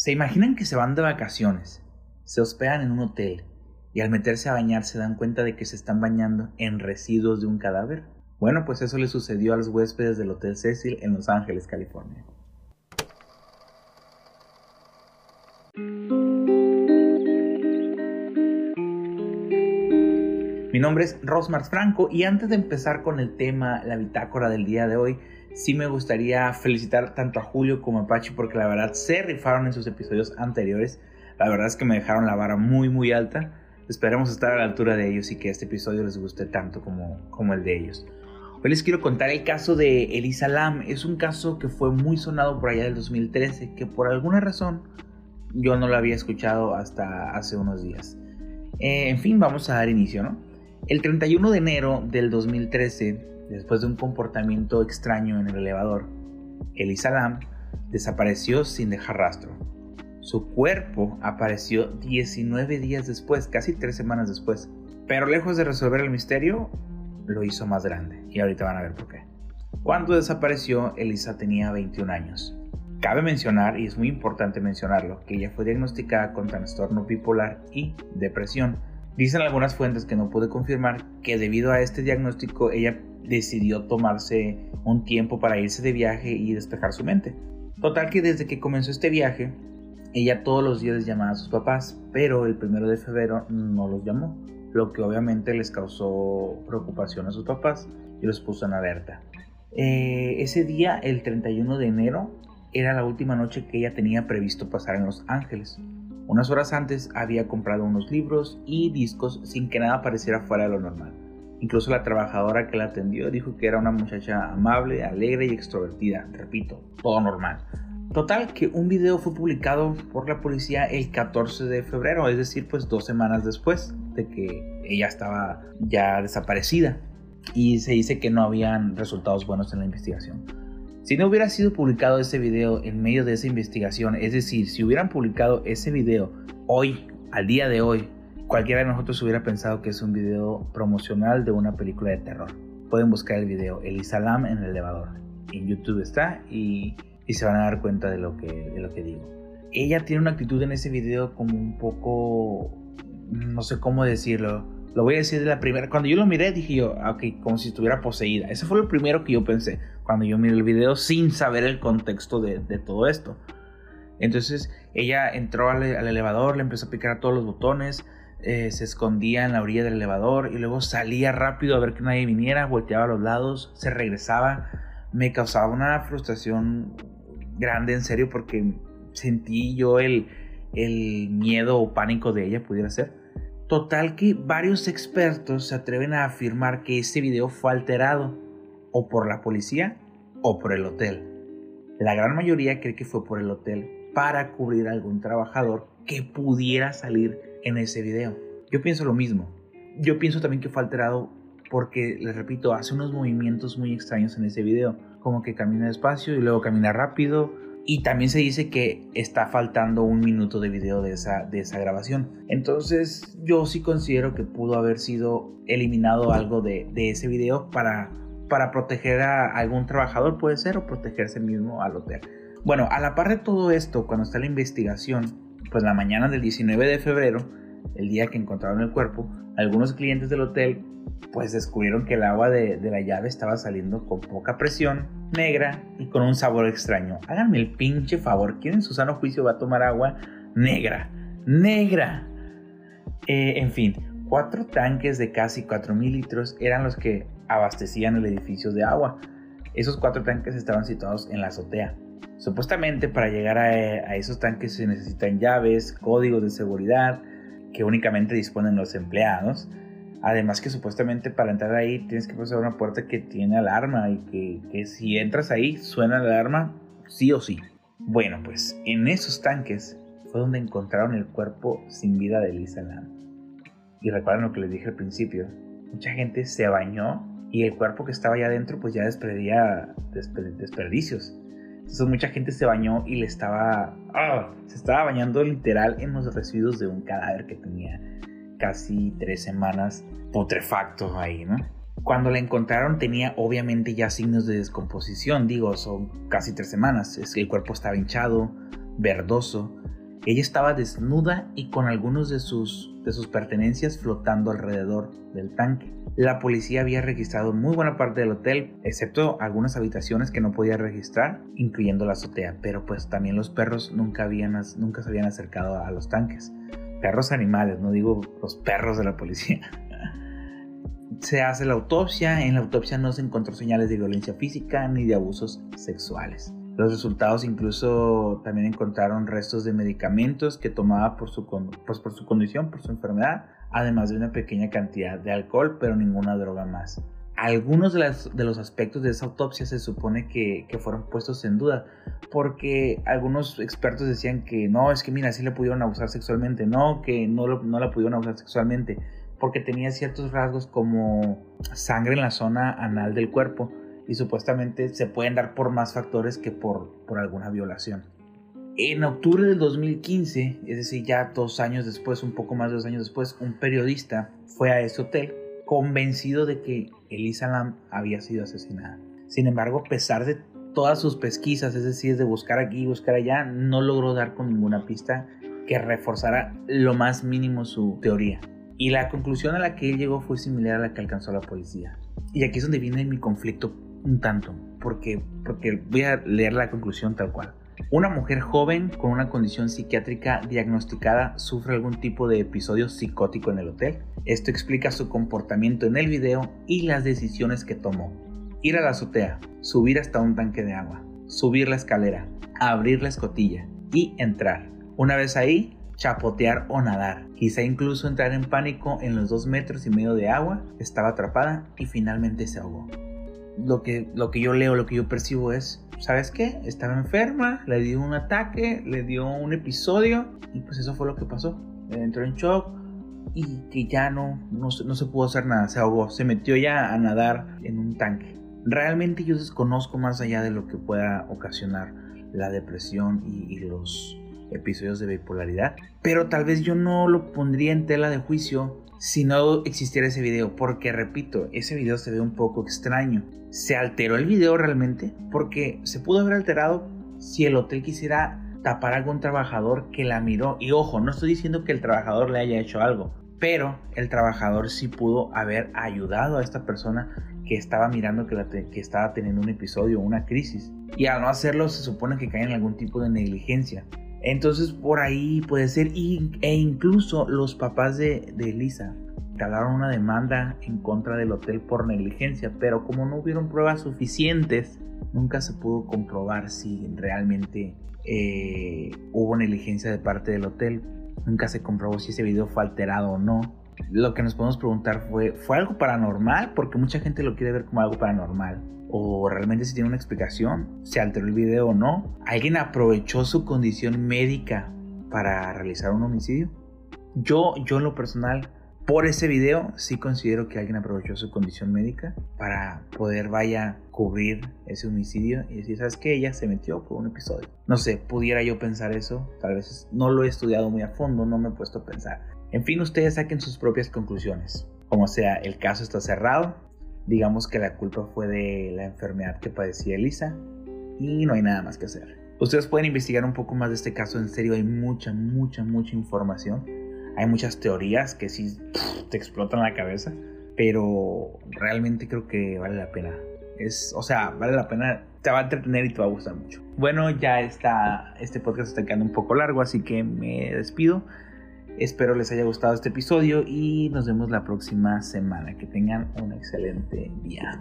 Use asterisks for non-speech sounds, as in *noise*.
Se imaginan que se van de vacaciones, se hospedan en un hotel y al meterse a bañar se dan cuenta de que se están bañando en residuos de un cadáver. Bueno, pues eso le sucedió a los huéspedes del Hotel Cecil en Los Ángeles, California. Mi nombre es Rosmar Franco y antes de empezar con el tema, la bitácora del día de hoy, sí me gustaría felicitar tanto a Julio como a Pachi porque la verdad se rifaron en sus episodios anteriores. La verdad es que me dejaron la vara muy muy alta. Esperemos estar a la altura de ellos y que este episodio les guste tanto como, como el de ellos. Hoy les quiero contar el caso de Elisa Lam. Es un caso que fue muy sonado por allá del 2013, que por alguna razón yo no lo había escuchado hasta hace unos días. Eh, en fin, vamos a dar inicio, ¿no? El 31 de enero del 2013, después de un comportamiento extraño en el elevador, Elisa Lam desapareció sin dejar rastro. Su cuerpo apareció 19 días después, casi 3 semanas después. Pero lejos de resolver el misterio, lo hizo más grande. Y ahorita van a ver por qué. Cuando desapareció, Elisa tenía 21 años. Cabe mencionar, y es muy importante mencionarlo, que ella fue diagnosticada con trastorno bipolar y depresión Dicen algunas fuentes que no pude confirmar que debido a este diagnóstico ella decidió tomarse un tiempo para irse de viaje y despejar su mente. Total que desde que comenzó este viaje, ella todos los días llamaba a sus papás, pero el primero de febrero no los llamó, lo que obviamente les causó preocupación a sus papás y los puso en alerta. Eh, ese día, el 31 de enero, era la última noche que ella tenía previsto pasar en Los Ángeles. Unas horas antes había comprado unos libros y discos sin que nada pareciera fuera de lo normal. Incluso la trabajadora que la atendió dijo que era una muchacha amable, alegre y extrovertida. Repito, todo normal. Total que un video fue publicado por la policía el 14 de febrero, es decir, pues dos semanas después de que ella estaba ya desaparecida. Y se dice que no habían resultados buenos en la investigación. Si no hubiera sido publicado ese video en medio de esa investigación, es decir, si hubieran publicado ese video hoy, al día de hoy, cualquiera de nosotros hubiera pensado que es un video promocional de una película de terror. Pueden buscar el video Elisa Lam en el elevador. En YouTube está y, se van a dar cuenta de lo, que, de lo que digo. Ella tiene una actitud en ese video como un poco, no sé cómo decirlo, lo voy a decir de la primera. Cuando yo lo miré, dije yo, ah, ok, como si estuviera poseída. Ese fue lo primero que yo pensé cuando yo miré el video sin saber el contexto de, todo esto. Entonces ella entró al, elevador, le empezó a picar a todos los botones, eh, se escondía en la orilla del elevador y luego salía rápido a ver que nadie viniera, volteaba a los lados, se regresaba. Me causaba una frustración grande, en serio, porque sentí yo el, el miedo o pánico de ella, pudiera ser. Total que varios expertos se atreven a afirmar que este video fue alterado o por la policía o por el hotel. La gran mayoría cree que fue por el hotel para cubrir a algún trabajador que pudiera salir en ese video. Yo pienso lo mismo. Yo pienso también que fue alterado porque, les repito, hace unos movimientos muy extraños en ese video, como que camina despacio y luego camina rápido, y también se dice que está faltando un minuto de video de esa, de esa grabación. Entonces yo sí considero que pudo haber sido eliminado algo de, de ese video para, para proteger a algún trabajador, puede ser, o protegerse mismo al hotel. Bueno, a la par de todo esto, cuando está la investigación, pues la mañana del 19 de febrero, el día que encontraron el cuerpo, algunos clientes del hotel pues descubrieron que el agua de, la llave estaba saliendo con poca presión, negra y con un sabor extraño. Háganme el pinche favor, ¿quién en su sano juicio va a tomar agua negra? ¡Negra! Eh, en fin, cuatro tanques de casi 4.000 litros eran los que abastecían el edificio de agua. Esos cuatro tanques estaban situados en la azotea. Supuestamente para llegar a, a esos tanques se necesitan llaves, códigos de seguridad que únicamente disponen los empleados Además que supuestamente para entrar ahí tienes que pasar una puerta que tiene alarma y que, si entras ahí suena la alarma sí o sí. Bueno, pues en esos tanques fue donde encontraron el cuerpo sin vida de Lisa Lam. Y recuerden lo que les dije al principio, mucha gente se bañó y el cuerpo que estaba allá adentro pues ya despedía desperdicios. Entonces mucha gente se bañó y le estaba... ¡ah! se estaba bañando literal en los residuos de un cadáver que tenía casi tres semanas putrefacto ahí, ¿no? Cuando la encontraron tenía obviamente ya signos de descomposición, digo, son casi tres semanas, es que el cuerpo estaba hinchado, verdoso, Ella estaba desnuda y con algunos de sus, de sus pertenencias flotando alrededor del tanque. La policía había registrado muy buena parte del hotel, excepto algunas habitaciones que no podía registrar, incluyendo la azotea, pero pues también los perros nunca, habían, nunca se habían acercado a los tanques. Perros animales, no digo los perros de la policía. *laughs* se hace la autopsia, en la autopsia no se encontró señales de violencia física ni de abusos sexuales. Los resultados incluso también encontraron restos de medicamentos que tomaba por su, pues por su condición, por su enfermedad, además de una pequeña cantidad de alcohol, pero ninguna droga más. Algunos de, de los aspectos de esa autopsia se supone que, que, fueron puestos en duda, porque algunos expertos decían que no, es que mira, sí le pudieron abusar sexualmente, no, que no, no la pudieron abusar sexualmente, porque tenía ciertos rasgos como sangre en la zona anal del cuerpo, y supuestamente se pueden dar por más factores que por, por alguna violación. En octubre del 2015, es decir, ya dos años después, un poco más de dos años después, un periodista fue a ese hotel convencido de que Elisa Lam había sido asesinada. Sin embargo, a pesar de todas sus pesquisas, es decir, de buscar aquí y buscar allá, no logró dar con ninguna pista que reforzara lo más mínimo su teoría. Y la conclusión a la que él llegó fue similar a la que alcanzó la policía. Y aquí es donde viene mi conflicto un tanto, porque, porque voy a leer la conclusión tal cual. Una mujer joven con una condición psiquiátrica diagnosticada sufre algún tipo de episodio psicótico en el hotel. Esto explica su comportamiento en el video y las decisiones que tomó. Ir a la azotea, subir hasta un tanque de agua, subir la escalera, abrir la escotilla y entrar. Una vez ahí, chapotear o nadar. Quizá incluso entrar en pánico en los dos metros y medio de agua, estaba atrapada y finalmente se ahogó lo que, lo que yo leo, lo que yo percibo es, ¿sabes qué? Estaba enferma, le dio un ataque, le dio un episodio y pues eso fue lo que pasó. Entró en shock y que ya no, no, se pudo hacer nada, se ahogó, se metió ya a nadar en un tanque. Realmente yo desconozco más allá de lo que pueda ocasionar la depresión y, y los episodios de bipolaridad, pero tal vez yo no lo pondría en tela de juicio si no existiera ese video, porque repito, ese video se ve un poco extraño. ¿Se alteró el video realmente? Porque se pudo haber alterado si el hotel quisiera tapar a algún trabajador que la miró. Y ojo, no estoy diciendo que el trabajador le haya hecho algo, pero el trabajador sí pudo haber ayudado a esta persona que estaba mirando que, que estaba teniendo un episodio, una crisis. Y al no hacerlo se supone que cae en algún tipo de negligencia. Entonces por ahí puede ser, e incluso los papás de, de Elisa calaron una demanda en contra del hotel por negligencia, pero como no hubieron pruebas suficientes, nunca se pudo comprobar si realmente eh, hubo negligencia de parte del hotel. Nunca se comprobó si ese video fue alterado o no. Lo que nos podemos preguntar fue, ¿fue algo paranormal? Porque mucha gente lo quiere ver como algo paranormal o realmente si tiene una explicación, se alteró el video o no. ¿Alguien aprovechó su condición médica para realizar un homicidio? Yo, yo en lo personal, por ese video sí considero que alguien aprovechó su condición médica para poder vaya cubrir ese homicidio y decir, ¿sabes qué? Ella se metió por un episodio. No sé, pudiera yo pensar eso, tal vez no lo he estudiado muy a fondo, no me he puesto a pensar. En fin, ustedes saquen sus propias conclusiones. Como sea, el caso está cerrado, digamos que la culpa fue de la enfermedad que padecía Elisa y no hay nada más que hacer. Ustedes pueden investigar un poco más de este caso, en serio hay mucha, mucha, mucha información. Hay muchas teorías que sí te explotan la cabeza, pero realmente creo que vale la pena. Es, o sea, vale la pena, te va a entretener y te va a gustar mucho. Bueno, ya está, este podcast está quedando un poco largo, así que me despido. Espero les haya gustado este episodio y nos vemos la próxima semana. Que tengan un excelente día.